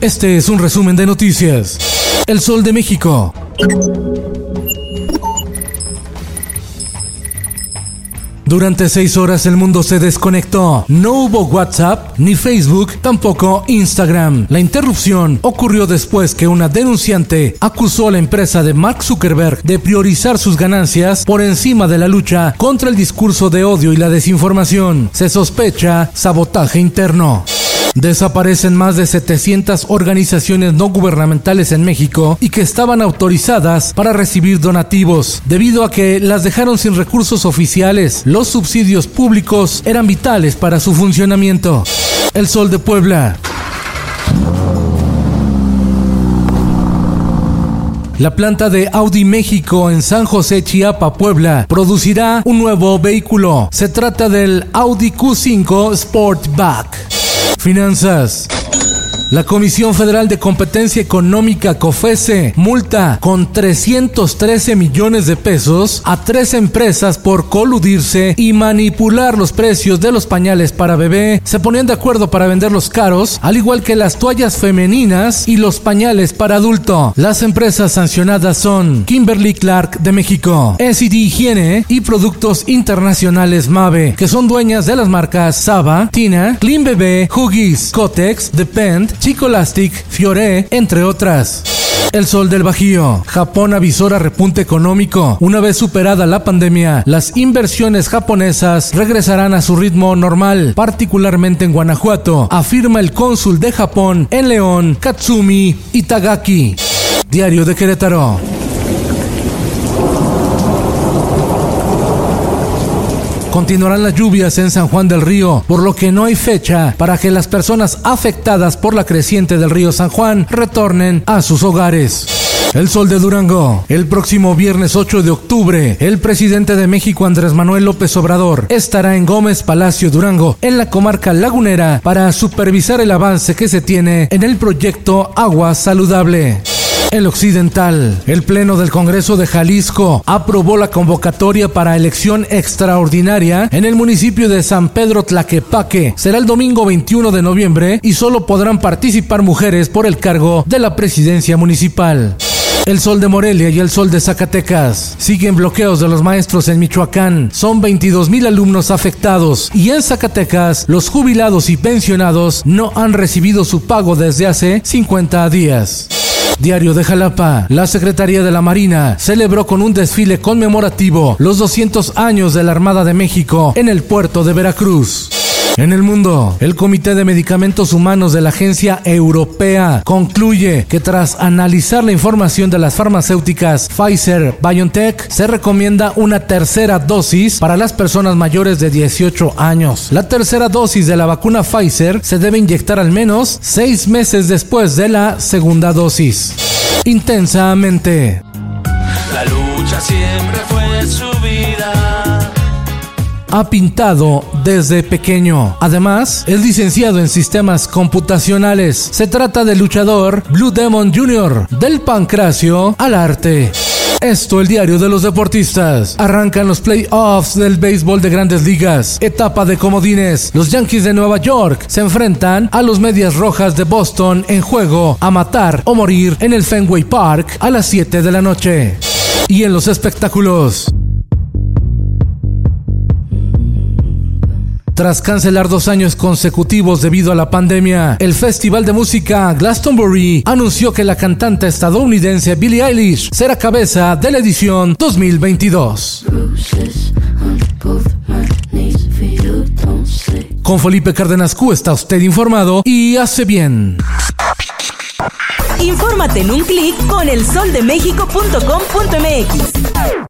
Este es un resumen de noticias. El Sol de México. Durante seis horas el mundo se desconectó. No hubo WhatsApp ni Facebook, tampoco Instagram. La interrupción ocurrió después que una denunciante acusó a la empresa de Mark Zuckerberg de priorizar sus ganancias por encima de la lucha contra el discurso de odio y la desinformación. Se sospecha sabotaje interno. Desaparecen más de 700 organizaciones no gubernamentales en México y que estaban autorizadas para recibir donativos, debido a que las dejaron sin recursos oficiales. Los subsidios públicos eran vitales para su funcionamiento. El Sol de Puebla. La planta de Audi México en San José, Chiapa, Puebla, producirá un nuevo vehículo. Se trata del Audi Q5 Sportback. Finanzas. La Comisión Federal de Competencia Económica COFESE multa con 313 millones de pesos a tres empresas por coludirse y manipular los precios de los pañales para bebé. Se ponían de acuerdo para venderlos caros, al igual que las toallas femeninas y los pañales para adulto. Las empresas sancionadas son Kimberly Clark de México, SID Higiene y Productos Internacionales Mave, que son dueñas de las marcas Saba, Tina, Clean Bebé, Huggies, Cotex, Depend, Chicolastic, Fiore, entre otras. El sol del Bajío. Japón avisora repunte económico. Una vez superada la pandemia, las inversiones japonesas regresarán a su ritmo normal, particularmente en Guanajuato, afirma el cónsul de Japón en León, Katsumi Itagaki. Diario de Querétaro. Continuarán las lluvias en San Juan del Río, por lo que no hay fecha para que las personas afectadas por la creciente del río San Juan retornen a sus hogares. El Sol de Durango. El próximo viernes 8 de octubre, el presidente de México Andrés Manuel López Obrador estará en Gómez Palacio Durango, en la comarca lagunera, para supervisar el avance que se tiene en el proyecto Agua Saludable. El Occidental. El Pleno del Congreso de Jalisco aprobó la convocatoria para elección extraordinaria en el municipio de San Pedro Tlaquepaque. Será el domingo 21 de noviembre y solo podrán participar mujeres por el cargo de la presidencia municipal. El sol de Morelia y el sol de Zacatecas. Siguen bloqueos de los maestros en Michoacán. Son 22 mil alumnos afectados. Y en Zacatecas, los jubilados y pensionados no han recibido su pago desde hace 50 días. Diario de Jalapa, la Secretaría de la Marina celebró con un desfile conmemorativo los 200 años de la Armada de México en el puerto de Veracruz. En el mundo, el Comité de Medicamentos Humanos de la Agencia Europea concluye que tras analizar la información de las farmacéuticas Pfizer BioNTech, se recomienda una tercera dosis para las personas mayores de 18 años. La tercera dosis de la vacuna Pfizer se debe inyectar al menos seis meses después de la segunda dosis. Intensamente. La lucha siempre fue su vida. Ha pintado desde pequeño. Además, es licenciado en sistemas computacionales. Se trata del luchador Blue Demon Jr., del pancracio al arte. Esto, el diario de los deportistas. Arrancan los playoffs del béisbol de grandes ligas. Etapa de comodines. Los Yankees de Nueva York se enfrentan a los Medias Rojas de Boston en juego a matar o morir en el Fenway Park a las 7 de la noche. Y en los espectáculos. Tras cancelar dos años consecutivos debido a la pandemia, el Festival de Música Glastonbury anunció que la cantante estadounidense Billie Eilish será cabeza de la edición 2022. Con Felipe Cárdenas Q está usted informado y hace bien. Infórmate en un clic con elsoldemexico.com.mx.